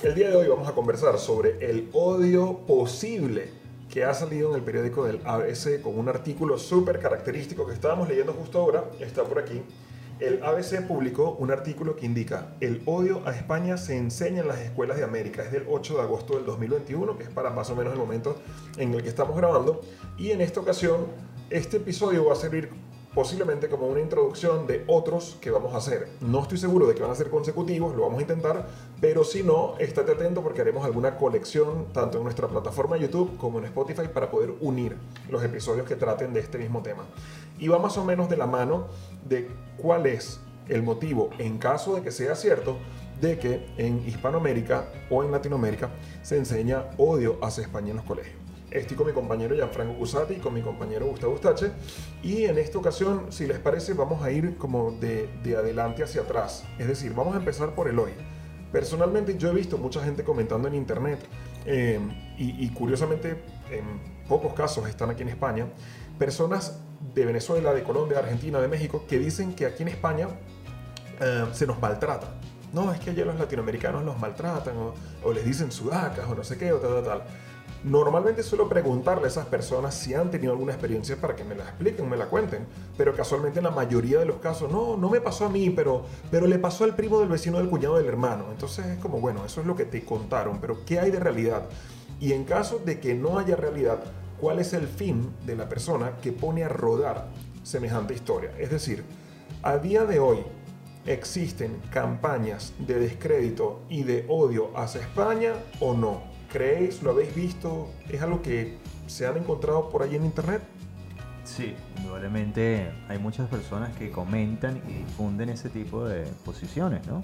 El día de hoy vamos a conversar sobre el odio posible que ha salido en el periódico del ABC con un artículo súper característico que estábamos leyendo justo ahora, está por aquí. El ABC publicó un artículo que indica el odio a España se enseña en las escuelas de América. Es del 8 de agosto del 2021, que es para más o menos el momento en el que estamos grabando. Y en esta ocasión, este episodio va a servir posiblemente como una introducción de otros que vamos a hacer. No estoy seguro de que van a ser consecutivos, lo vamos a intentar, pero si no, estate atento porque haremos alguna colección tanto en nuestra plataforma YouTube como en Spotify para poder unir los episodios que traten de este mismo tema. Y va más o menos de la mano de cuál es el motivo, en caso de que sea cierto, de que en Hispanoamérica o en Latinoamérica se enseña odio hacia España en los colegios. Estoy con mi compañero Gianfranco Cusati y con mi compañero Gustavo Ustache. Y en esta ocasión, si les parece, vamos a ir como de, de adelante hacia atrás. Es decir, vamos a empezar por el hoy. Personalmente yo he visto mucha gente comentando en internet eh, y, y, curiosamente en pocos casos están aquí en España, personas de Venezuela, de Colombia, de Argentina, de México, que dicen que aquí en España eh, se nos maltrata. No, es que allá los latinoamericanos los maltratan o, o les dicen sudacas o no sé qué o tal, tal, tal. Normalmente suelo preguntarle a esas personas si han tenido alguna experiencia para que me la expliquen, me la cuenten, pero casualmente en la mayoría de los casos, no, no me pasó a mí, pero, pero le pasó al primo del vecino, del cuñado, del hermano. Entonces es como, bueno, eso es lo que te contaron, pero ¿qué hay de realidad? Y en caso de que no haya realidad, ¿cuál es el fin de la persona que pone a rodar semejante historia? Es decir, a día de hoy, ¿existen campañas de descrédito y de odio hacia España o no? ¿Creéis? ¿Lo habéis visto? ¿Es algo que se han encontrado por ahí en internet? Sí, indudablemente hay muchas personas que comentan y difunden ese tipo de posiciones, ¿no?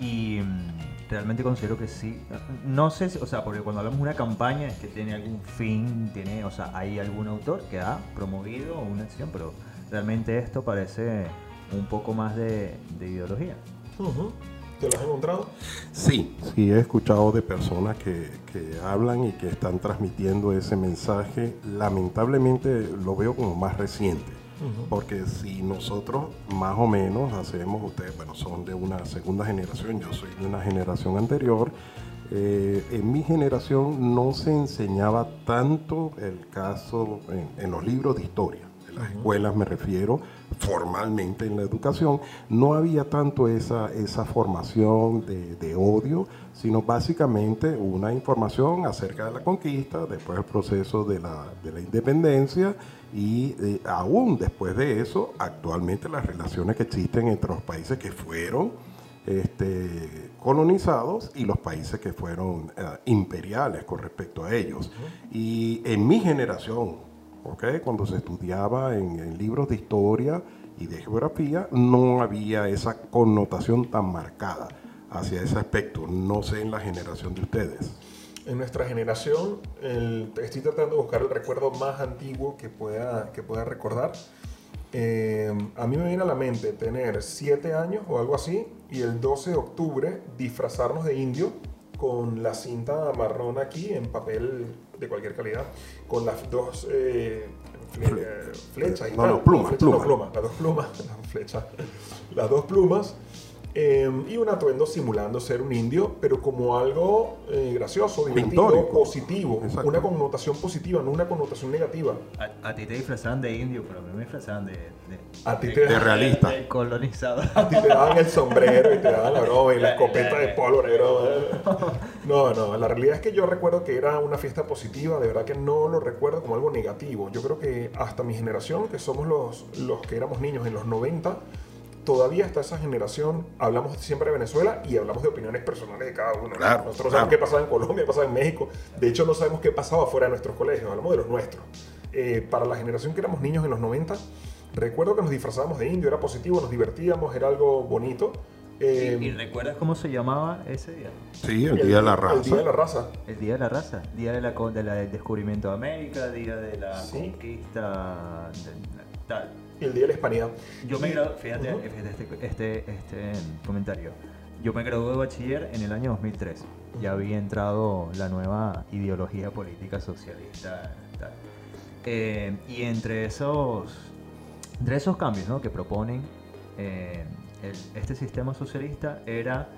Y mm, realmente considero que sí. No sé, o sea, porque cuando hablamos de una campaña es que tiene algún fin, tiene, o sea, hay algún autor que ha promovido una acción, pero realmente esto parece un poco más de, de ideología. Uh -huh. ¿Te lo has encontrado? Sí, sí, he escuchado de personas que, que, hablan y que están transmitiendo ese mensaje. Lamentablemente lo veo como más reciente, uh -huh. porque si nosotros más o menos hacemos, ustedes, bueno, son de una segunda generación, yo soy de una generación anterior, eh, en mi generación no se enseñaba tanto el caso en, en los libros de historia, en las uh -huh. escuelas me refiero, formalmente en la educación, no había tanto esa, esa formación de, de, odio, sino básicamente una información acerca de la conquista, después el proceso de la, de la independencia y eh, aún después de eso, actualmente las relaciones que existen entre los países que fueron este, colonizados y los países que fueron eh, imperiales con respecto a ellos. Y en mi generación, Okay, cuando se estudiaba en, en, libros de historia y de geografía, no había esa connotación tan marcada hacia ese aspecto. No sé en la generación de ustedes. En nuestra generación, el, estoy tratando de buscar el recuerdo más antiguo que pueda, que pueda recordar. Eh, a mí me viene a la mente tener 7 años o algo así y el 12 de octubre disfrazarnos de indio con la cinta marrón aquí en papel de cualquier calidad, con las dos eh, fle flechas y no, no, plumas, flecha, plumas. No, plumas, las dos plumas, las flechas, las dos plumas. Eh, y un atuendo simulando ser un indio, pero como algo eh, gracioso, divertido, Pintórico. positivo, Exacto. una connotación positiva, no una connotación negativa. A, a, ti te disfrazaban de indio, pero a mí me disfrazaban de, de, a ti te, de realista. De colonizado. A ti te daban el sombrero y te daban la broma y la escopeta de polo negro. No, no, la realidad es que yo recuerdo que era una fiesta positiva, de verdad que no lo recuerdo como algo negativo. Yo creo que hasta mi generación, que somos los, los que éramos niños en los 90, todavía está esa generación, hablamos siempre de Venezuela y hablamos de opiniones personales de cada uno. Claro, Nosotros claro. sabemos qué pasaba en Colombia, qué pasaba en México. De hecho, no sabemos qué pasaba fuera de nuestros colegios, hablamos de los nuestros. Eh, para la generación que éramos niños en los 90, recuerdo que nos disfrazábamos de indio, era positivo, nos divertíamos, era algo bonito. Eh, ¿Y, ¿Y, recuerdas cómo se llamaba ese día? Sí, el, el, Día de la Raza. El Día de la Raza. El Día de la Raza. Día de la, de la del descubrimiento de América, Día de la sí. conquista, de, tal y el Día de la Hispanidad. Yo me gradué, fíjate, uh -huh. este, este, este, comentario. Yo me gradué de bachiller en el año 2003. Ya había entrado la nueva ideología política socialista. Tal. Eh, y entre esos, entre esos cambios ¿no? que proponen eh, el, este sistema socialista era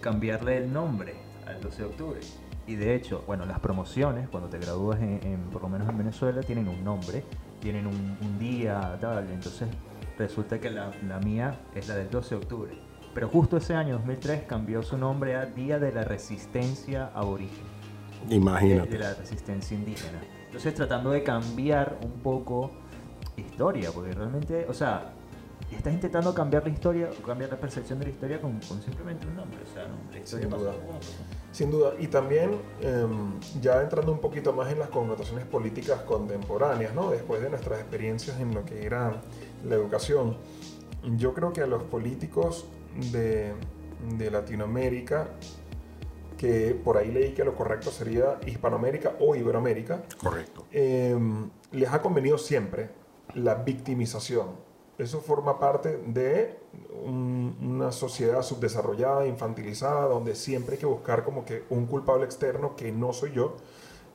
cambiarle el nombre al 12 de octubre. Y de hecho, bueno, las promociones, cuando te gradúas en, por lo menos en Venezuela, tienen un nombre, tienen un, día, tal. Entonces, resulta que la, la, mía es la del 12 de octubre. Pero justo ese año, 2003, cambió su nombre a Día de la Resistencia Aborigen. Imagínate. De, la resistencia indígena. Entonces, tratando de cambiar un poco historia, porque realmente, o sea, estás intentando cambiar la historia, cambiar la percepción de la historia con, simplemente un nombre. O sea, la historia Sin duda. Sin duda. Y también, em, ya entrando un poquito más en las connotaciones políticas contemporáneas, ¿no? después de nuestras experiencias en lo que era la educación, yo creo que a los políticos de, de Latinoamérica, que por ahí leí que lo correcto sería Hispanoamérica o Iberoamérica, correcto. Em, les ha convenido siempre la victimización eso forma parte de una sociedad subdesarrollada, infantilizada, donde siempre hay que buscar como que un culpable externo que no soy yo.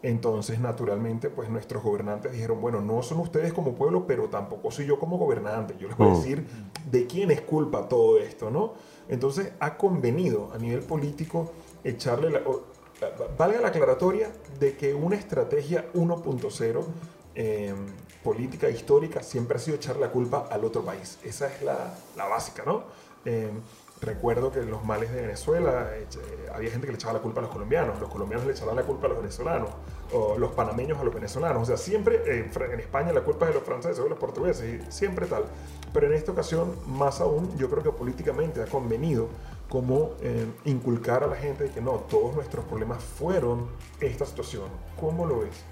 Entonces, naturalmente, pues nuestros gobernantes dijeron, bueno, no son ustedes como pueblo, pero tampoco soy yo como gobernante. Yo les voy a mm. decir de quién es culpa todo esto, ¿no? Entonces, ha convenido a nivel político echarle la... valga la aclaratoria de que una estrategia 1.0 eh, política histórica siempre ha sido echar la culpa al otro país. Esa es la, la básica, ¿no? Eh, recuerdo que los males de Venezuela eh, había gente que le echaba la culpa a los colombianos, los colombianos le echaban la culpa a los venezolanos, o los panameños a los venezolanos. O sea, siempre eh, en España la culpa es de los franceses o de los portugueses, siempre tal. Pero en esta ocasión, más aún, yo creo que políticamente ha convenido como inculcar a la gente de que no, todos nuestros problemas fueron esta situación. ¿Cómo lo ves?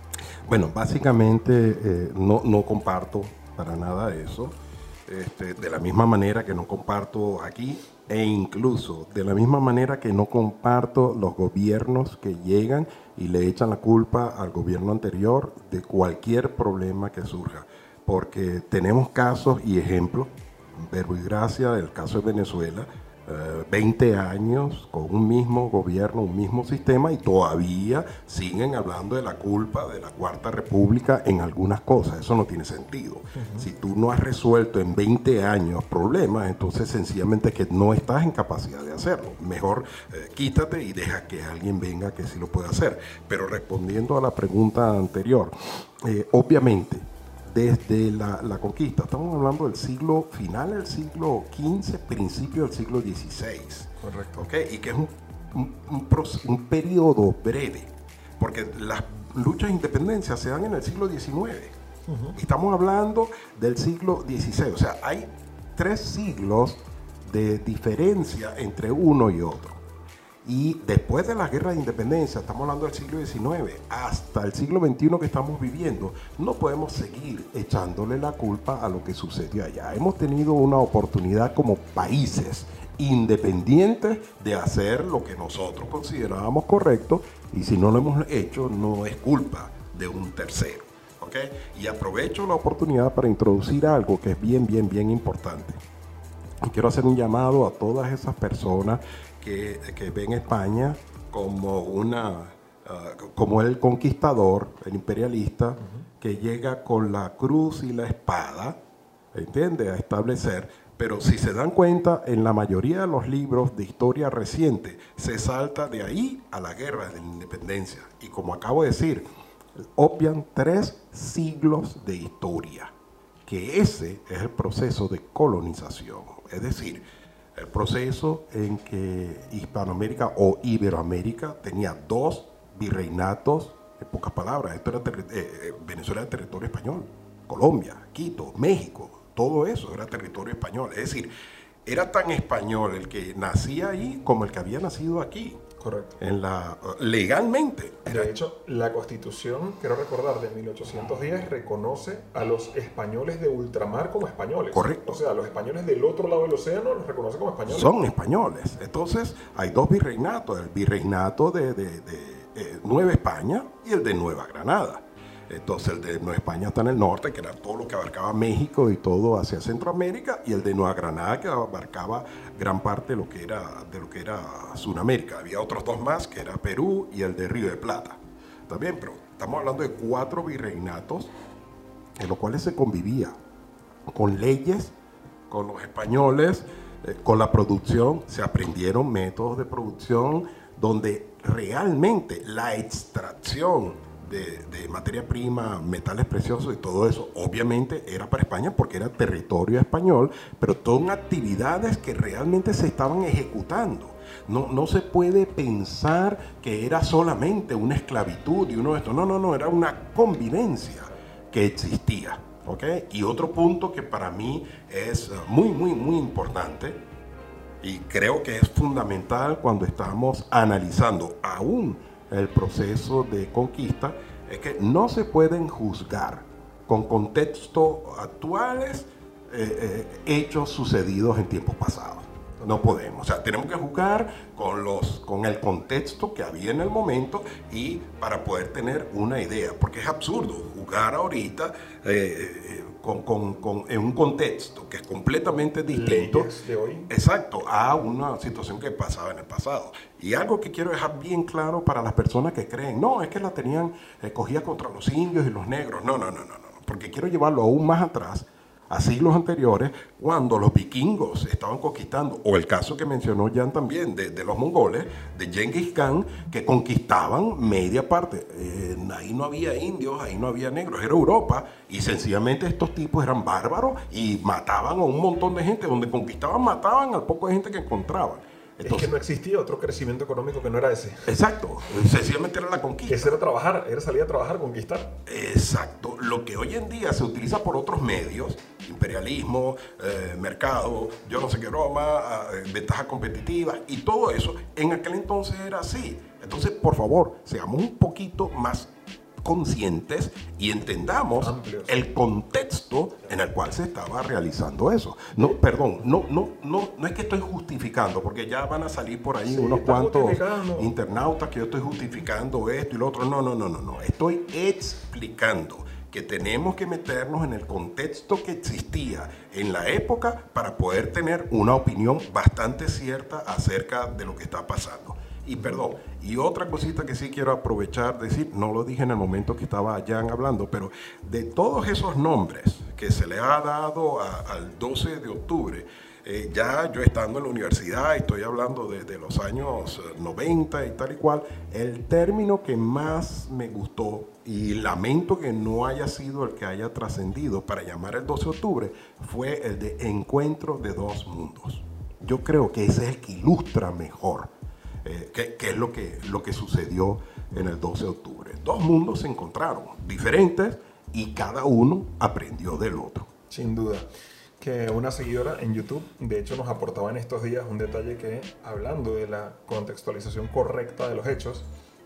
Bueno, básicamente eh, no, no, comparto para nada eso. Este, de la misma manera que no comparto aquí e incluso de la misma manera que no comparto los gobiernos que llegan y le echan la culpa al gobierno anterior de cualquier problema que surja. Porque tenemos casos y ejemplos, verbo y gracia del caso de Venezuela, 20 eh, años con un mismo gobierno, un mismo sistema y todavía siguen hablando de la culpa de la Cuarta República en algunas cosas. Eso no tiene sentido. Si tú no has resuelto en 20 años problemas, entonces sencillamente es que no estás en capacidad de hacerlo. Mejor eh, quítate y deja que alguien venga que sí lo pueda hacer. Pero respondiendo a la pregunta anterior, eh, obviamente desde la, conquista. Estamos hablando del siglo final del siglo XV, principio del siglo XVI. Correcto. Y que es un, un, periodo breve, porque las luchas de independencia se dan en el siglo XIX. Estamos hablando del siglo XVI. O sea, hay tres siglos de diferencia entre uno y otro. Y después de la guerra de independencia, estamos hablando del siglo XIX, hasta el siglo XXI que estamos viviendo, no podemos seguir echándole la culpa a lo que sucedió allá. Hemos tenido una oportunidad como países independientes de hacer lo que nosotros considerábamos correcto y si no lo hemos hecho no es culpa de un tercero. ¿okay? Y aprovecho la oportunidad para introducir algo que es bien, bien, bien importante. Y quiero hacer un llamado a todas esas personas que, que ven España como una ah, como el conquistador, el imperialista, que llega con la cruz y la espada, ¿entiende? A establecer. Pero si se dan cuenta, en la mayoría de los libros de historia reciente se salta de ahí a la guerra de la independencia. Y como acabo de decir, obvian tres siglos de historia, que ese es el proceso de colonización. Es decir, el proceso en que Hispanoamérica o Iberoamérica tenía dos virreinatos, en pocas palabras, esto era eh, eh, Venezuela era territorio español, Colombia, Quito, México, todo eso era territorio español. Es decir, era tan español el que nacía ahí como el que había nacido aquí. Correcto. En la, legalmente. De hecho, la constitución, quiero recordar, de 1810 reconoce a los españoles de ultramar como españoles. Correcto. O sea, los españoles del otro lado del océano los reconoce como españoles. Son españoles. Entonces, hay dos virreinatos, el virreinato de, eh, Nueva España y el de Nueva Granada. Entonces el de Nueva España está en el norte, que era todo lo que abarcaba México y todo hacia Centroamérica, y el de Nueva Granada que abarcaba gran parte de lo que era, de lo que era Sudamérica. Había otros dos más, que era Perú y el de Río de Plata. Bien, pero estamos hablando de cuatro virreinatos en los cuales se convivía con leyes, con los españoles, eh, con la producción, se aprendieron métodos de producción donde realmente la extracción de, de, materia prima, metales preciosos y todo eso, obviamente era para España porque era territorio español, pero son actividades que realmente se estaban ejecutando. No, no se puede pensar que era solamente una esclavitud y uno de estos. No, no, no, era una convivencia que existía. ¿okay? Y otro punto que para mí es muy, muy, muy importante y creo que es fundamental cuando estamos analizando aún el proceso de conquista, es que no se pueden juzgar con contextos actuales eh, eh, hechos sucedidos en tiempos pasados. No podemos. O sea, tenemos que jugar con, los, con el contexto que había en el momento y para poder tener una idea. Porque es absurdo jugar ahorita eh, con, con, con, en un contexto que es completamente distinto. De hoy. Exacto, a una situación que pasaba en el pasado. Y algo que quiero dejar bien claro para las personas que creen, no, es que la tenían eh, contra los indios y los negros. No, no, no, no, no. Porque quiero llevarlo aún más atrás a siglos anteriores, cuando los vikingos estaban conquistando, o el caso que mencionó Jan también de, los mongoles, de Genghis Khan, que conquistaban media parte. Eh, ahí no había indios, ahí no había negros, era Europa, y sencillamente estos tipos eran bárbaros y mataban a un montón de gente, donde conquistaban, mataban al poco de gente que encontraban. Entonces, es que no existía otro crecimiento económico que no era ese. Exacto, sencillamente era la conquista. Ese era trabajar, era salir a trabajar, conquistar. Exacto, lo que hoy en día se utiliza por otros medios, imperialismo, eh, mercado, yo no sé qué broma, eh, ventajas competitivas y todo eso, en aquel entonces era así. Entonces, por favor, seamos un poquito más conscientes y entendamos Amplios. el contexto en el cual se estaba realizando eso. No, perdón, no, no, no, no es que estoy justificando, porque ya van a salir por ahí Sí, unos cuantos internautas que yo estoy justificando esto y lo otro. No, no, no, no, no. Estoy explicando que tenemos que meternos en el contexto que existía en la época para poder tener una opinión bastante cierta acerca de lo que está pasando. Y perdón, y otra cosita que sí quiero aprovechar, decir, no lo dije en el momento que estaba Jan hablando, pero de todos esos nombres que se le ha dado a- al 12 de octubre, eh, ya yo estando en la universidad, estoy hablando de, de los años eh, 90 y tal y cual, el término que más me gustó y lamento que no haya sido el que haya trascendido para llamar el 12 de octubre fue el de encuentro de dos mundos. Yo creo que ese es el que ilustra mejor eh, qué, qué es lo que, lo que sucedió en el 12 de octubre. Dos mundos se encontraron, diferentes, y cada uno aprendió del otro. Sin duda. Que una seguidora en YouTube, de hecho, nos aportaba en estos días un detalle que, hablando de la contextualización correcta de los hechos,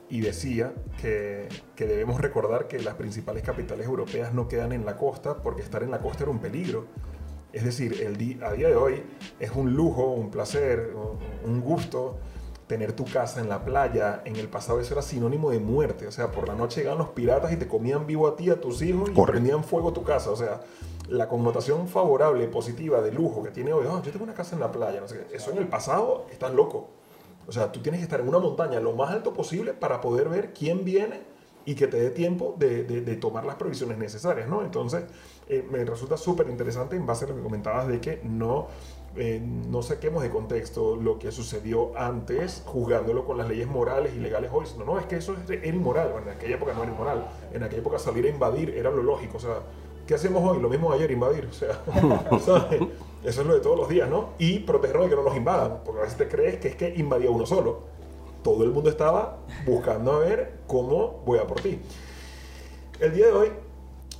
y decía que, que debemos recordar que las principales capitales europeas no quedan en la costa porque estar en la costa era un peligro. Es decir, el di- a día de hoy es un lujo, un placer, un gusto tener tu casa en la playa. En el pasado eso era sinónimo de muerte. O sea, por la noche llegaban los piratas y te comían vivo a ti, a tus hijos y Correcto. prendían fuego tu casa. O sea, la connotación favorable, positiva, de lujo que tiene hoy, "Ah, yo tengo una casa en la playa, no sé qué. Eso en el pasado, estás loco. O sea, tú tienes que estar en una montaña lo más alto posible para poder ver quién viene y que te dé tiempo de, de- de tomar las previsiones necesarias, ¿no? Entonces, eh, me resulta súper interesante en base a lo que comentabas de que no, eh, no saquemos de contexto lo que sucedió antes, juzgándolo con las leyes morales y legales hoy. No, no, es que eso es- era inmoral. En aquella época no era inmoral. En aquella época salir a invadir era lo lógico. O sea, ¿qué hacemos hoy? Lo mismo ayer, invadir. O sea. Eso es lo de todos los días, ¿no? Y protegernos de que no nos invadan. Porque a veces te crees que es que invadía uno solo. Todo el mundo estaba buscando a ver cómo voy a por ti. El día de hoy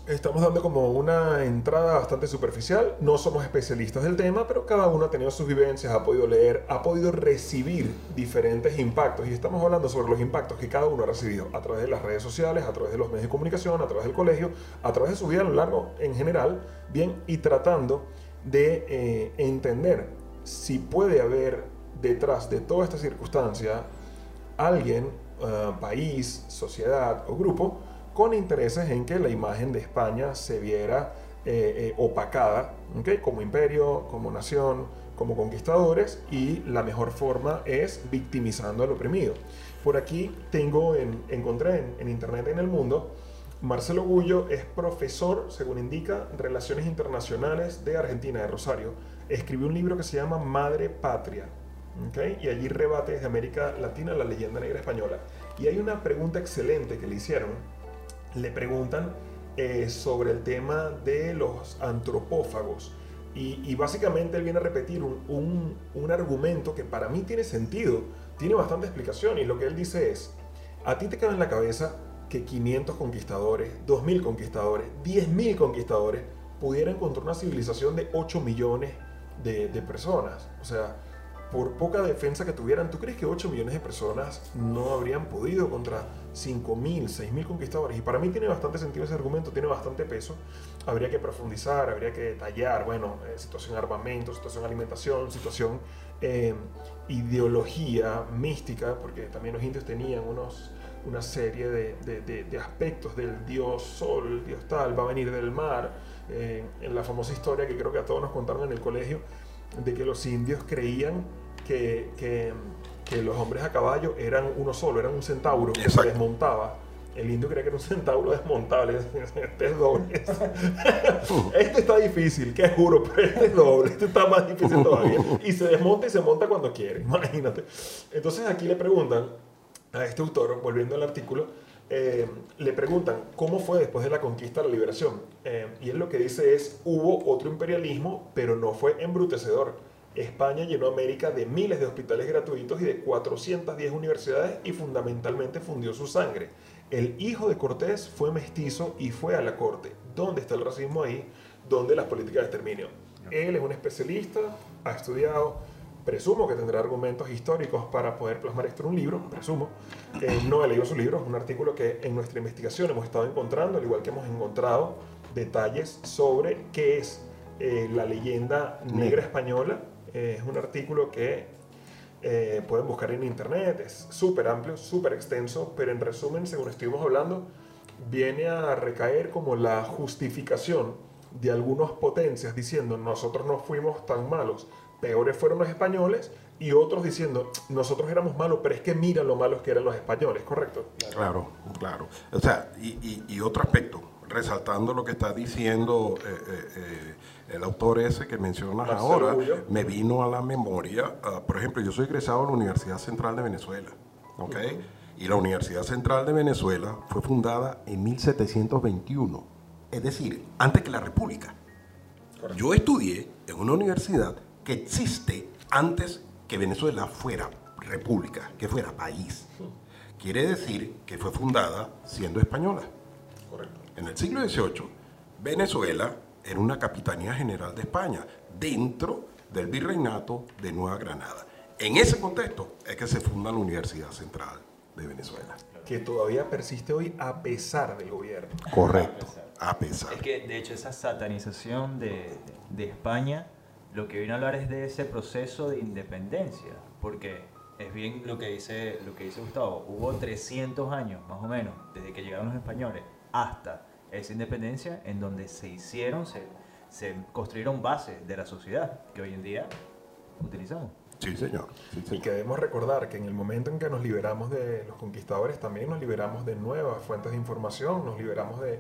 estamos dando como una entrada bastante superficial. No somos especialistas del tema, pero cada uno ha tenido sus vivencias, ha podido leer, ha podido recibir diferentes impactos. Y estamos hablando sobre los impactos que cada uno ha recibido a través de las redes sociales, a través de los medios de comunicación, a través del colegio, a través de su vida a lo largo en general, bien, y tratando de eh, entender si puede haber detrás de toda esta circunstancia alguien, eh, país, sociedad o grupo con intereses en que la imagen de España se viera eh, eh, opacada ¿ok? como imperio, como nación, como conquistadores y la mejor forma es victimizando al oprimido. Por aquí tengo, en, encontré en, en internet en el mundo, Marcelo Gullo es profesor, según indica, Relaciones Internacionales de Argentina, de Rosario. Escribió un libro que se llama Madre Patria. ¿ok? Y allí rebate desde América Latina la leyenda negra española. Y hay una pregunta excelente que le hicieron. Le preguntan eh, sobre el tema de los antropófagos. Y, básicamente él viene a repetir un, un- argumento que para mí tiene sentido, tiene bastante explicación. Y lo que él dice es, a ti te cabe en la cabeza que 500 conquistadores, 2.000 conquistadores, 10.000 conquistadores pudieran contra una civilización de 8 millones de, de personas. O sea, por poca defensa que tuvieran, ¿tú crees que 8 millones de personas no habrían podido contra 5.000, 6.000 conquistadores? Y para mí tiene bastante sentido ese argumento, tiene bastante peso. Habría que profundizar, habría que detallar, bueno, eh, situación armamento, situación alimentación, situación eh, ideología mística, porque también los indios tenían unos, una serie de, aspectos del dios sol, dios tal, va a venir del mar, eh, en la famosa historia que creo que a todos nos contaron en el colegio, de que los indios creían que- que los hombres a caballo eran uno solo, eran un centauro que se Exacto. desmontaba. El indio creía que era un centauro desmontable. Este es doble. Este está difícil, que juro, pero este es doble. Este está más difícil todavía. Y se desmonta y se monta cuando quiere. Imagínate. Entonces aquí le preguntan a este autor, volviendo al artículo, eh, le preguntan cómo fue después de la conquista la liberación. Eh, y él lo que dice es, hubo otro imperialismo, pero no fue embrutecedor. España llenó América de miles de hospitales gratuitos y de 410 universidades y fundamentalmente fundió su sangre. El hijo de Cortés fue mestizo y fue a la corte. ¿Dónde está el racismo ahí? ¿Dónde las políticas de exterminio? Él es un especialista, ha estudiado, presumo que tendrá argumentos históricos para poder plasmar esto en un libro, presumo. Eh, no he leído su libro, es un artículo que en nuestra investigación hemos estado encontrando, al igual que hemos encontrado detalles sobre qué es eh, la leyenda negra española. Es un artículo que eh, pueden buscar en internet, es súper amplio, súper extenso, pero en resumen, según estuvimos hablando, viene a recaer como la justificación de algunas potencias diciendo nosotros no fuimos tan malos, peores fueron los españoles, y otros diciendo nosotros éramos malos, pero es que mira lo malos que eran los españoles, ¿correcto? Claro, claro. O sea, y- y otro aspecto, resaltando lo que está diciendo eh, eh, eh, el autor ese que mencionas Marcelo ahora, me vino a la memoria, ah, por ejemplo, yo soy egresado de la Universidad Central de Venezuela, ¿ok? Y la Universidad Central de Venezuela fue fundada en 1721, es decir, antes que la República. Correcto. Yo estudié en una universidad que existe antes que Venezuela fuera república, que fuera país. Quiere decir que fue fundada siendo española. Correcto. En el siglo XVIII, Venezuela era una capitanía general de España, dentro del virreinato de Nueva Granada. En ese contexto es que se funda la Universidad Central de Venezuela. Que todavía persiste hoy a pesar del gobierno. Correcto, a pesar. Es que, de hecho, esa satanización de, de España lo que viene a hablar es de ese proceso de independencia, porque es bien lo que dice, lo que dice Gustavo, hubo 300 años, más o menos, desde que llegaron los españoles hasta esa independencia, en donde se hicieron, se, se construyeron bases de la sociedad que hoy en día utilizamos. Sí, señor. Sí, Y señor. que debemos recordar que en el momento en que nos liberamos de los conquistadores, también nos liberamos de nuevas fuentes de información, nos liberamos de,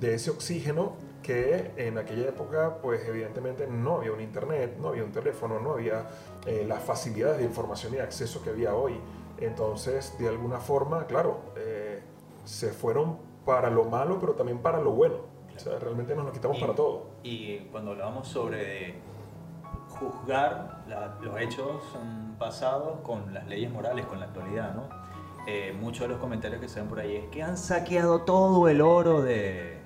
de ese oxígeno que en aquella época, pues evidentemente no había un internet, no había un teléfono, no había eh, las facilidades de información y acceso que había hoy. Entonces, de alguna forma, claro, eh, se fueron para lo malo, pero también para lo bueno. O sea, realmente nos lo quitamos Y- para todo. Y cuando hablábamos sobre juzgar la- los hechos pasados con las leyes morales, con la actualidad, ¿no? Eh, muchos de los comentarios que se ven por ahí es que han saqueado todo el oro de...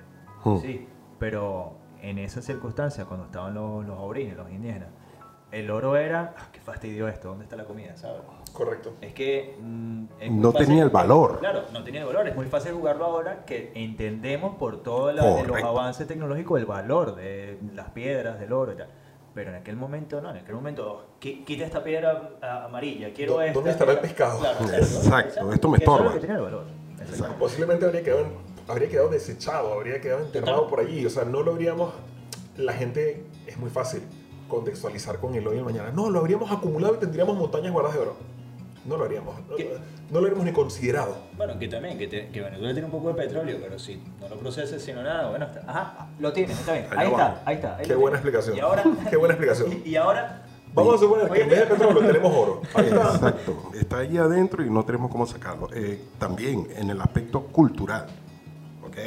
Hmm. Sí, pero en esa circunstancia, cuando estaban los, los aborígenes, los indígenas, el oro era... ah, ¡Qué fastidio esto! ¿Dónde está la comida? ¿Sabes? Correcto. Es que... mm, es No tenía el valor. Claro, no tenía el valor. Es muy fácil jugarlo ahora que entendemos por todos los avances tecnológicos el valor de las piedras, del oro y tal. Pero en aquel momento no, en aquel momento, "Qui- quita esta piedra amarilla, quiero ¿Dó- esta. dónde estará el piedra". pescado? Claro, Exacto, esto me es estorba. que tenía el valor. Exacto. Posiblemente habría quedado, habría quedado desechado, habría quedado enterrado por allí. O sea, no lo habríamos. La gente es muy fácil contextualizar con el hoy y el mañana. No, lo habríamos acumulado y tendríamos montañas guardadas de oro. No lo haríamos. No, lo habríamos ni considerado. Bueno, que también, que, te- que Venezuela tiene un poco de petróleo, pero si no lo proceses, sino nada, bueno, está. Ajá, lo tienes, está bien. Ahí está, ahí está. ahí Qué buena tienes. explicación. Y ahora, Qué buena explicación. Y, y ahora Vamos a suponer que en vez de petróleo tenemos oro. Ahí está. Exacto. Está ahí adentro y no tenemos cómo sacarlo. Eh, también en el aspecto cultural. ¿ok?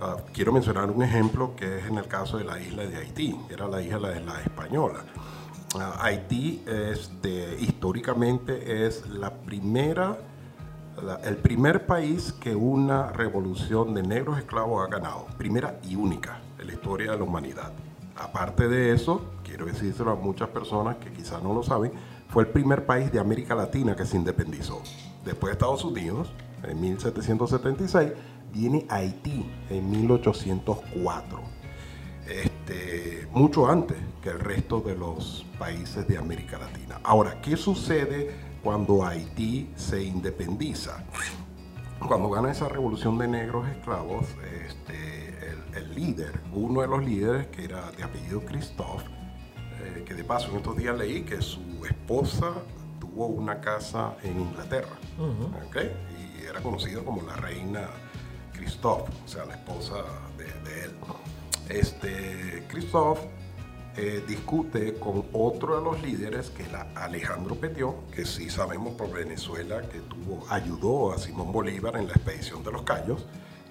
Ah, quiero mencionar un ejemplo que es en el caso de la isla de Haití. Era la isla de la española. Ah, Haití este, históricamente es la primera, el primer país que una revolución de negros esclavos ha ganado. Primera y única en la historia de la humanidad. Aparte de eso, quiero decírselo a muchas personas que quizás no lo saben, fue el primer país de América Latina que se independizó. Después de Estados Unidos, en 1776, viene Haití en 1804 este, mucho antes que el resto de los países de América Latina. Ahora, ¿qué sucede cuando Haití se independiza? Cuando gana esa revolución de negros esclavos, este, el, el líder, uno de los líderes que era de apellido Christophe, eh, que de paso en estos días leí que su esposa tuvo una casa en Inglaterra, ¿ok? y era conocido como la reina Christophe, o sea, la esposa de, de él. Este, Christophe eh, discute con otro de los líderes, que era Alejandro Petió, que sí sabemos por Venezuela que tuvo, ayudó a Simón Bolívar en la expedición de los Cayos,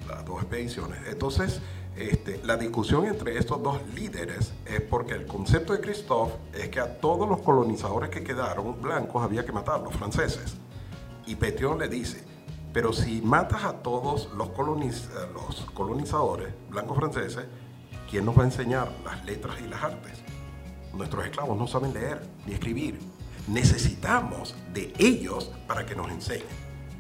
las dos expediciones. Entonces, este, la discusión entre estos dos líderes es porque el concepto de Christophe es que a todos los colonizadores que quedaron blancos había que matarlos, franceses. Y Petión le dice, pero si matas a todos los colonizadores blancos franceses, ¿quién nos va a enseñar las letras y las artes? Nuestros esclavos no saben leer ni escribir. Necesitamos de ellos para que nos enseñen.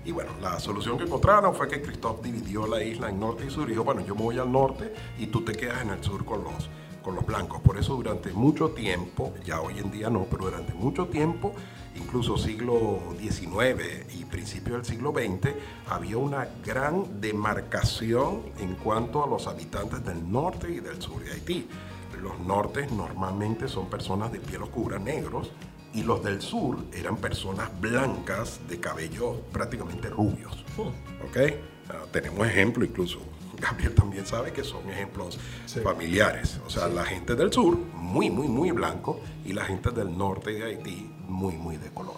Y bueno, la solución que encontraron fue que Christophe dividió la isla en norte y sur y dijo, bueno, yo me voy al norte y tú te quedas en el sur con los, con los blancos. Por eso durante mucho tiempo, ya hoy en día no, pero durante mucho tiempo, incluso siglo XIX y principio del siglo XX, había una gran demarcación en cuanto a los habitantes del norte y del sur de Haití. Los nortes normalmente son personas de piel oscura, negros, y los del sur eran personas blancas de cabello prácticamente rubios. ¿Ok? Ah, tenemos ejemplos, incluso Gabriel también sabe que son ejemplos Sí. familiares. O sea, la gente del sur, muy, muy, muy blanco, y la gente del norte de Haití, muy, muy de color.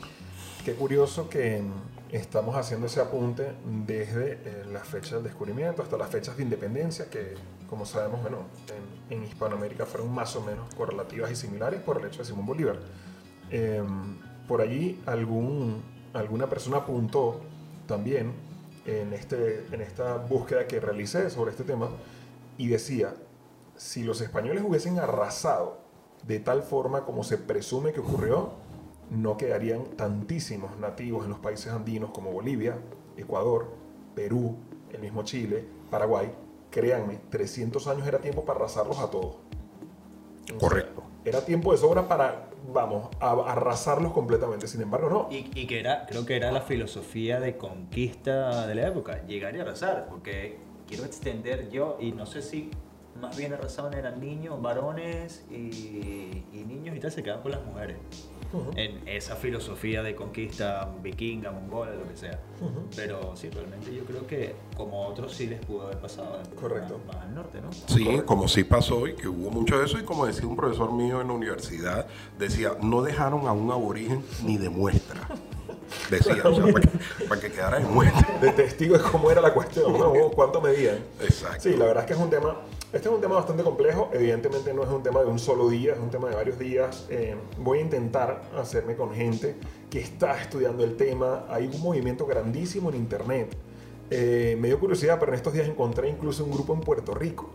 Qué curioso que estamos haciendo ese apunte desde eh, la fecha del descubrimiento hasta las fechas de independencia, que como sabemos, bueno, en, en Hispanoamérica fueron más o menos correlativas y similares por el hecho de Simón Bolívar. Eh, por allí algún, alguna persona apuntó también en, este, en esta búsqueda que realicé sobre este tema y decía, si los españoles hubiesen arrasado de tal forma como se presume que ocurrió, no quedarían tantísimos nativos en los países andinos como Bolivia, Ecuador, Perú, el mismo Chile, Paraguay. Créanme, 300 años era tiempo para arrasarlos a todos. O sea, Correcto. Era tiempo de sobra para, vamos, a arrasarlos completamente. Sin embargo, no. Y, y que era, creo que era la filosofía de conquista de la época, llegar y arrasar, porque quiero extender yo, y no sé si más bien arrasaban eran niños, varones y, y niños y tal, se quedaban con las mujeres. En esa filosofía de conquista vikinga, mongola, lo que sea. Pero sí, realmente yo creo que como otros sí les pudo haber pasado. Correcto. Más, más al norte, ¿no? Sí, Correcto. como sí pasó y que hubo mucho de eso, y como decía un profesor mío en la universidad, decía, no dejaron a un aborigen ni de muestra. Decía, o sea, para que, para que quedara de muestra. de testigo de cómo era la cuestión, ¿no? ¿Cuánto medían? Exacto. Sí, la verdad es que es un tema, este es un tema bastante complejo, evidentemente no es un tema de un solo día, es un tema de varios días. Eh, voy a intentar hacerme con gente que está estudiando el tema, hay un movimiento grandísimo en internet. Eh, me dio curiosidad, pero en estos días encontré incluso un grupo en Puerto Rico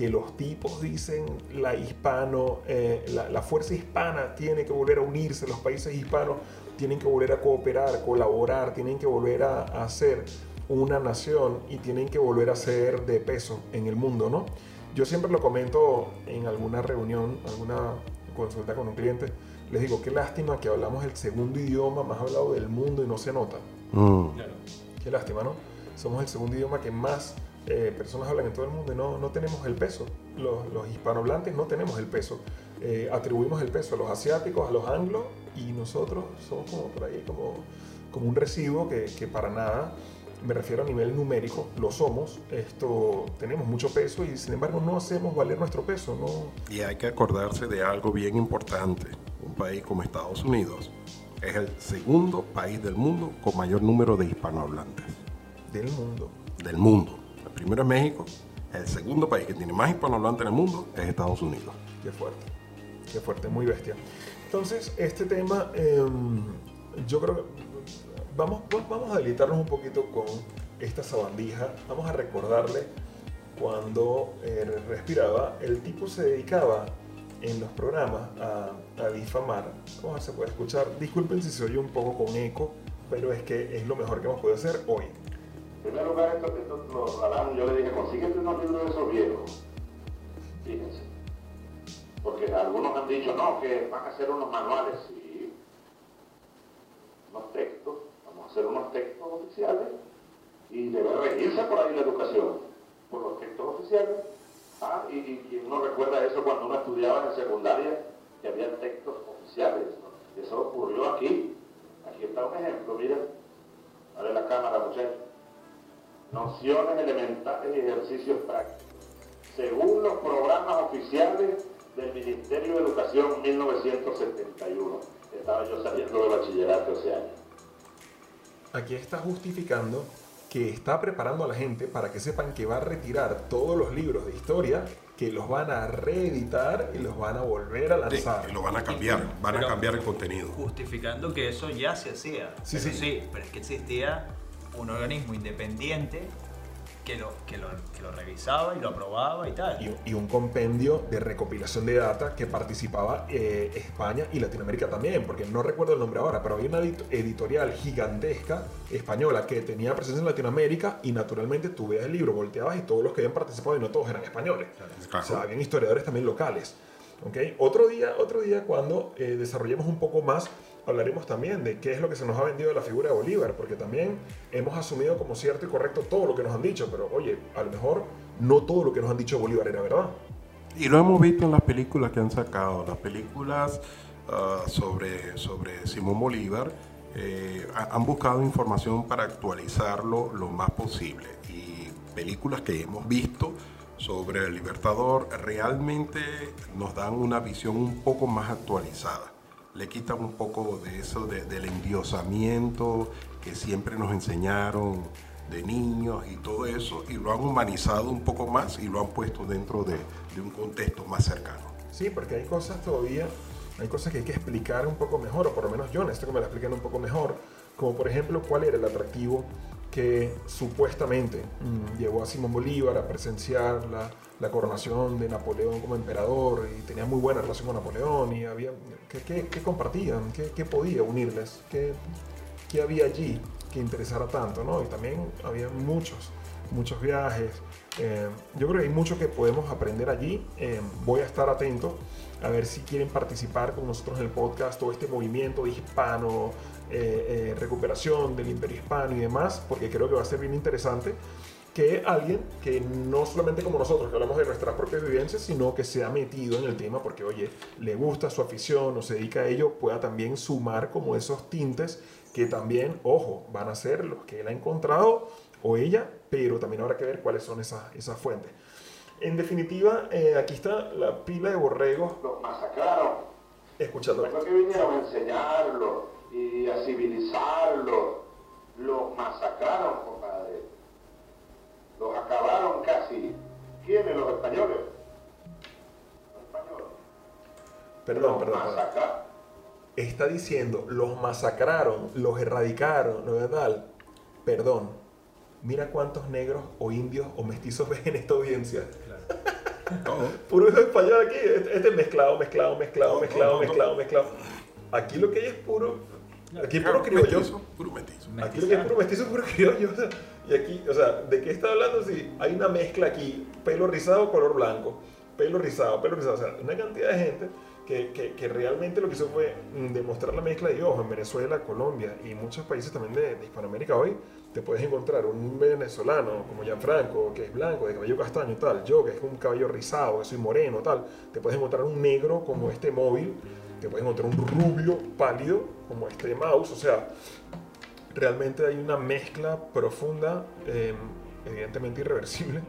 que los tipos dicen la hispano, eh, la, la fuerza hispana tiene que volver a unirse, los países hispanos tienen que volver a cooperar, colaborar, tienen que volver a, a ser una nación y tienen que volver a ser de peso en el mundo, ¿no? Yo siempre lo comento en alguna reunión, alguna consulta con un cliente, les digo, qué lástima que hablamos el segundo idioma más hablado del mundo y no se nota. Mm. Claro. Qué lástima, ¿no? Somos el segundo idioma que más eh, personas hablan en todo el mundo y no, no tenemos el peso. Los, los hispanohablantes no tenemos el peso. Eh, atribuimos el peso a los asiáticos, a los anglos y nosotros somos como por ahí como, como un residuo que, que para nada, me refiero a nivel numérico, lo somos. Esto tenemos mucho peso y sin embargo no hacemos valer nuestro peso. No, Y hay que acordarse de algo bien importante. país como Estados Unidos, es el segundo país del mundo con mayor número de hispanohablantes. Del mundo. Del mundo. El primero es México, el segundo país que tiene más hispanohablantes en el mundo es Estados Unidos. Qué fuerte. Qué fuerte, muy bestia. Entonces, este tema, em, yo creo que vamos, vamos a deleitarnos un poquito con esta sabandija. Vamos a recordarle cuando eh, respiraba, el tipo se dedicaba en los programas a, difamar. ¿Cómo se puede escuchar? Disculpen si se oye un poco con eco, pero es que es lo mejor que hemos podido hacer hoy. En primer lugar, esto, esto lo yo le dije, consíguete unos libros de esos viejos. Fíjense. Porque algunos han dicho, no, que van a hacer unos manuales, sí. Unos textos, vamos a hacer unos textos oficiales y debe regirse por ahí la educación por los textos oficiales. Ah, y, uno recuerda eso cuando uno estudiaba en secundaria, que había textos oficiales. Eso ocurrió aquí. Aquí está un ejemplo, mira. Dale la cámara, muchachos. Nociones elementales y ejercicios prácticos. Según los programas oficiales del Ministerio de Educación 1971. Estaba yo saliendo de bachillerato ese año. Aquí está justificando que está preparando a la gente para que sepan que va a retirar todos los libros de historia, que los van a reeditar y los van a volver a lanzar. y lo van a cambiar, van a cambiar el contenido. Justificando que eso ya se hacía. Sí, sí. sí, pero es que existía un organismo independiente que lo, que lo, que lo revisaba y lo aprobaba y tal. Y, un compendio de recopilación de data que participaba eh, España y Latinoamérica también, porque no recuerdo el nombre ahora, pero había una editorial gigantesca española que tenía presencia en Latinoamérica y naturalmente tú veías el libro, volteabas y todos los que habían participado y no todos eran españoles. O sea, habían historiadores también locales. ¿okay? Otro día, otro día cuando eh, desarrollemos un poco más hablaremos también de qué es lo que se nos ha vendido de la figura de Bolívar, porque también hemos asumido como cierto y correcto todo lo que nos han dicho, pero oye, a lo mejor no todo lo que nos han dicho Bolívar era verdad. Y lo hemos visto en las películas que han sacado, las películas ah, sobre, sobre Simón Bolívar. Eh, han buscado información para actualizarlo lo más posible. Y películas que hemos visto sobre el Libertador realmente nos dan una visión un poco más actualizada le quitan un poco de eso, del endiosamiento que siempre nos enseñaron de niños y todo eso, y lo han humanizado un poco más y lo han puesto dentro de, un contexto más cercano. Sí, porque hay cosas todavía, hay cosas que hay que explicar un poco mejor, o por lo menos yo necesito que me la expliquen un poco mejor, como por ejemplo cuál era el atractivo que supuestamente mm, llevó a Simón Bolívar a presenciar la, coronación de Napoleón como emperador y tenía muy buena relación con Napoleón y había ¿qué, qué, compartían? ¿Qué, ¿Qué, podía unirles? ¿Qué, ¿Qué, había allí que interesara tanto? ¿no? Y también había muchos, muchos viajes. Eh, yo creo que hay mucho que podemos aprender allí. Eh, voy a estar atento a ver si quieren participar con nosotros en el podcast o este movimiento hispano eh, eh, recuperación del imperio hispano y demás, porque creo que va a ser bien interesante que alguien que no solamente como nosotros, que hablamos de nuestras propias vivencias, sino que se ha metido en el tema porque, oye, le gusta su afición o se dedica a ello, pueda también sumar como esos tintes que también, ojo, van a ser los que él ha encontrado o ella, pero también habrá que ver cuáles son esas, esas fuentes. En definitiva, eh, aquí está la pila de borregos. Los masacraron. Escuchando. Lo que vinieron a enseñarlo y a civilizarlos. Los masacraron, compadre. Los acabaron casi. ¿Quiénes? Los españoles. Los españoles. Perdón, perdón. Está diciendo, los masacraron, los erradicaron, ¿no es verdad? Perdón. Mira cuántos negros o indios o mestizos ves en esta audiencia. Claro. Puro español aquí. Este, mezclado, mezclado, mezclado, mezclado, mezclado, mezclado. Aquí lo que hay es puro Aquí es puro criollo. Puro mestizo. Aquí lo que es puro mestizo, puro criollo. y aquí, o sea, ¿de qué está hablando? Si hay una mezcla aquí, pelo rizado, color blanco, pelo rizado, pelo rizado. O sea, una cantidad de gente que, que, que realmente lo que hizo fue mm, demostrar la mezcla de ojos en Venezuela, Colombia y muchos países también de, de Hispanoamérica hoy. Te puedes encontrar un venezolano como Gianfranco, que es blanco, de cabello castaño tal, yo que es un cabello rizado, que soy moreno tal. Te puedes encontrar un negro como este móvil te puedes encontrar un rubio pálido como este mouse, o sea, realmente hay una mezcla profunda, em, evidentemente irreversible,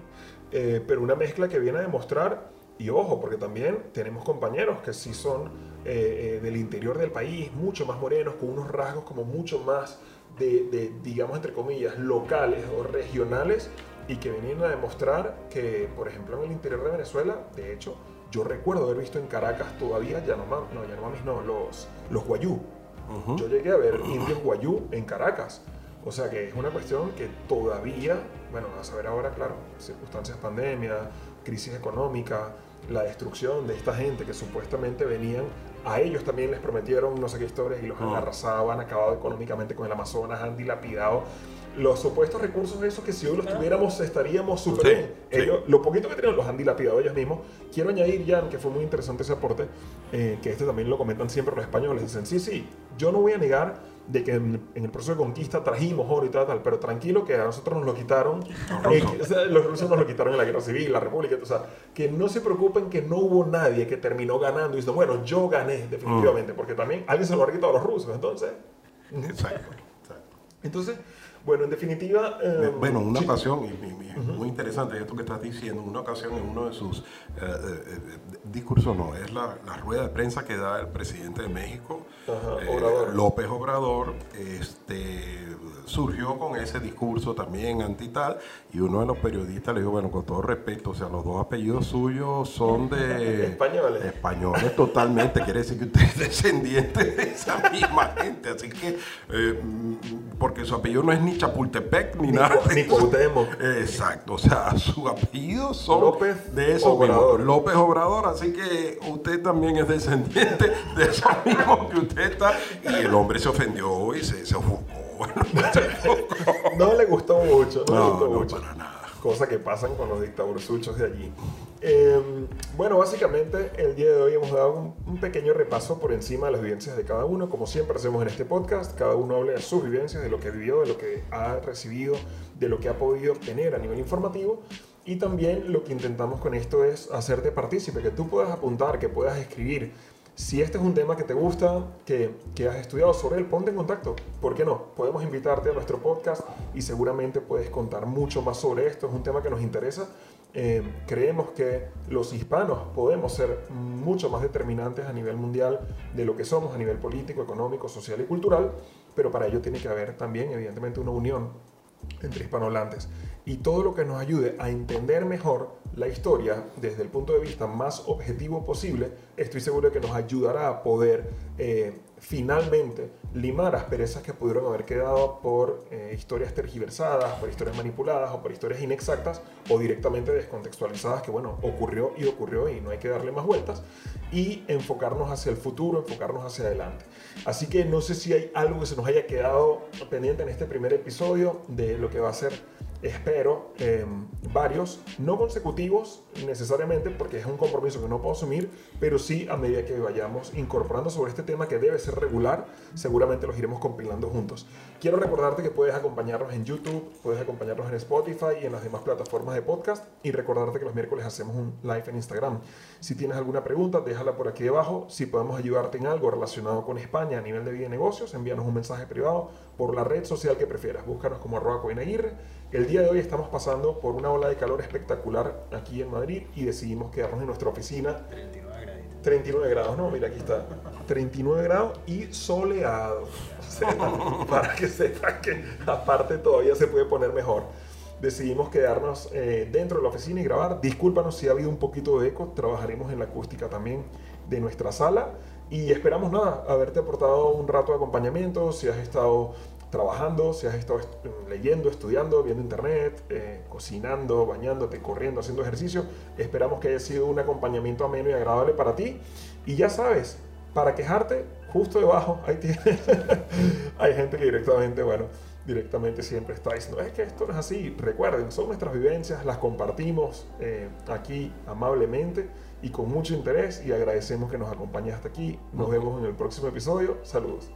eh, pero una mezcla que viene a demostrar Y ojo, porque también tenemos compañeros que sí son eh, eh, del interior del país, mucho más morenos, con unos rasgos como mucho más de, de, digamos, entre comillas, locales o regionales y que venían a demostrar que, por ejemplo, en el interior de Venezuela, de hecho, yo recuerdo haber visto en Caracas todavía, ya no, no, ya no los, los guayú. Yo llegué a ver indios guayú en Caracas. O sea que es una cuestión que todavía, bueno, a saber ahora, claro, circunstancias pandemia, crisis económica, la destrucción de esta gente que supuestamente venían, a ellos también les prometieron no sé qué historias y los han arrasado, han acabado económicamente con el Amazonas, han dilapidado los supuestos recursos esos que si hoy los tuviéramos estaríamos súper bien. Ellos, Lo poquito que tenían los han dilapidado ellos mismos. Quiero añadir, Jan, que fue muy interesante ese aporte, eh, que este también lo comentan siempre los españoles. Dicen, sí, sí, yo no voy a negar de que en, el proceso de conquista trajimos oro y tal, tal, pero tranquilo que a nosotros nos lo quitaron, eh, los rusos nos lo quitaron en la guerra civil, la república, o sea, que no se preocupen que no hubo nadie que terminó ganando y dice, bueno, yo gané definitivamente, mm. porque también alguien se lo ha quitado a los rusos, entonces... Exacto. Entonces, bueno, en definitiva... Eh, bueno, una ocasión, y, muy interesante esto que estás diciendo, una ocasión en uno de sus eh, eh, discursos, no, es la, la, rueda de prensa que da el presidente de México, López Obrador, este, surgió con ese discurso también anti tal, y uno de los periodistas le dijo, bueno, con todo respeto, o sea, los dos apellidos suyos son de... Españoles. Españoles totalmente, quiere decir que usted es descendiente de esa misma gente, así que, porque su apellido no es ni ni Chapultepec ni, nada. Ni Cuauhtémoc. Exacto, o sea, su apellido son López de esos Obrador. López Obrador, así que usted también es descendiente de esos mismos que usted está. Y el hombre se ofendió y se, se ofuscó. no le gustó mucho, no, no le gustó no, mucho. para nada. Cosa que pasan con los dictadursuchos de allí. Eh, bueno, básicamente el día de hoy hemos dado un, un, pequeño repaso por encima de las vivencias de cada uno, como siempre hacemos en este podcast, cada uno habla de sus vivencias, de lo que vivió, de lo que ha recibido, de lo que ha podido obtener a nivel informativo. Y también lo que intentamos con esto es hacerte partícipe, que tú puedas apuntar, que puedas escribir. Si este es un tema que te gusta, que, que has estudiado sobre él, ponte en contacto. ¿Por qué no? Podemos invitarte a nuestro podcast y seguramente puedes contar mucho más sobre esto. Es un tema que nos interesa eh, creemos que los hispanos podemos ser mucho más determinantes a nivel mundial de lo que somos a nivel político, económico, social y cultural, pero para ello tiene que haber también, evidentemente, una unión entre hispanohablantes. Y todo lo que nos ayude a entender mejor la historia desde el punto de vista más objetivo posible, estoy seguro de que nos ayudará a poder eh, finalmente limar asperezas que pudieron haber quedado por eh, historias tergiversadas, por historias manipuladas o por historias inexactas o directamente descontextualizadas que bueno, ocurrió y ocurrió y no hay que darle más vueltas y enfocarnos hacia el futuro, enfocarnos hacia adelante. Así que no sé si hay algo que se nos haya quedado pendiente en este primer episodio de lo que va a ser espero eh, varios, no consecutivos necesariamente, porque es un compromiso que no puedo asumir, pero sí a medida que vayamos incorporando sobre este tema que debe ser regular, seguramente los iremos compilando juntos. Quiero recordarte que puedes acompañarnos en YouTube, puedes acompañarnos en Spotify y en las demás plataformas de podcast, y recordarte que los miércoles hacemos un live en Instagram. Si tienes alguna pregunta, déjala por aquí debajo. Si podemos ayudarte en algo relacionado con España a nivel de vida y negocios, envíanos un mensaje privado por la red social que prefieras. Búscanos como arroba. El día de hoy estamos pasando por una ola de calor espectacular aquí en Madrid y decidimos quedarnos en nuestra oficina. 39 grados. 39 grados, no, mira, aquí está. 39 grados y soleado. O sea, para que sepan que aparte todavía se puede poner mejor. Decidimos quedarnos eh, dentro de la oficina y grabar. Discúlpanos si ha habido un poquito de eco. Trabajaremos en la acústica también de nuestra sala. Y esperamos nada, haberte aportado un rato de acompañamiento, si has estado trabajando, si has estado leyendo, estudiando, viendo internet, eh, cocinando, bañándote, corriendo, haciendo ejercicio. Esperamos que haya sido un acompañamiento ameno y agradable para ti. Y ya sabes, para quejarte, justo debajo, ahí tienes, hay gente que directamente, bueno, directamente siempre está diciendo, es que esto no es así. Recuerden, son nuestras vivencias, las compartimos eh, aquí amablemente y con mucho interés y agradecemos que nos acompañes hasta aquí. Nos vemos en el próximo episodio. Saludos.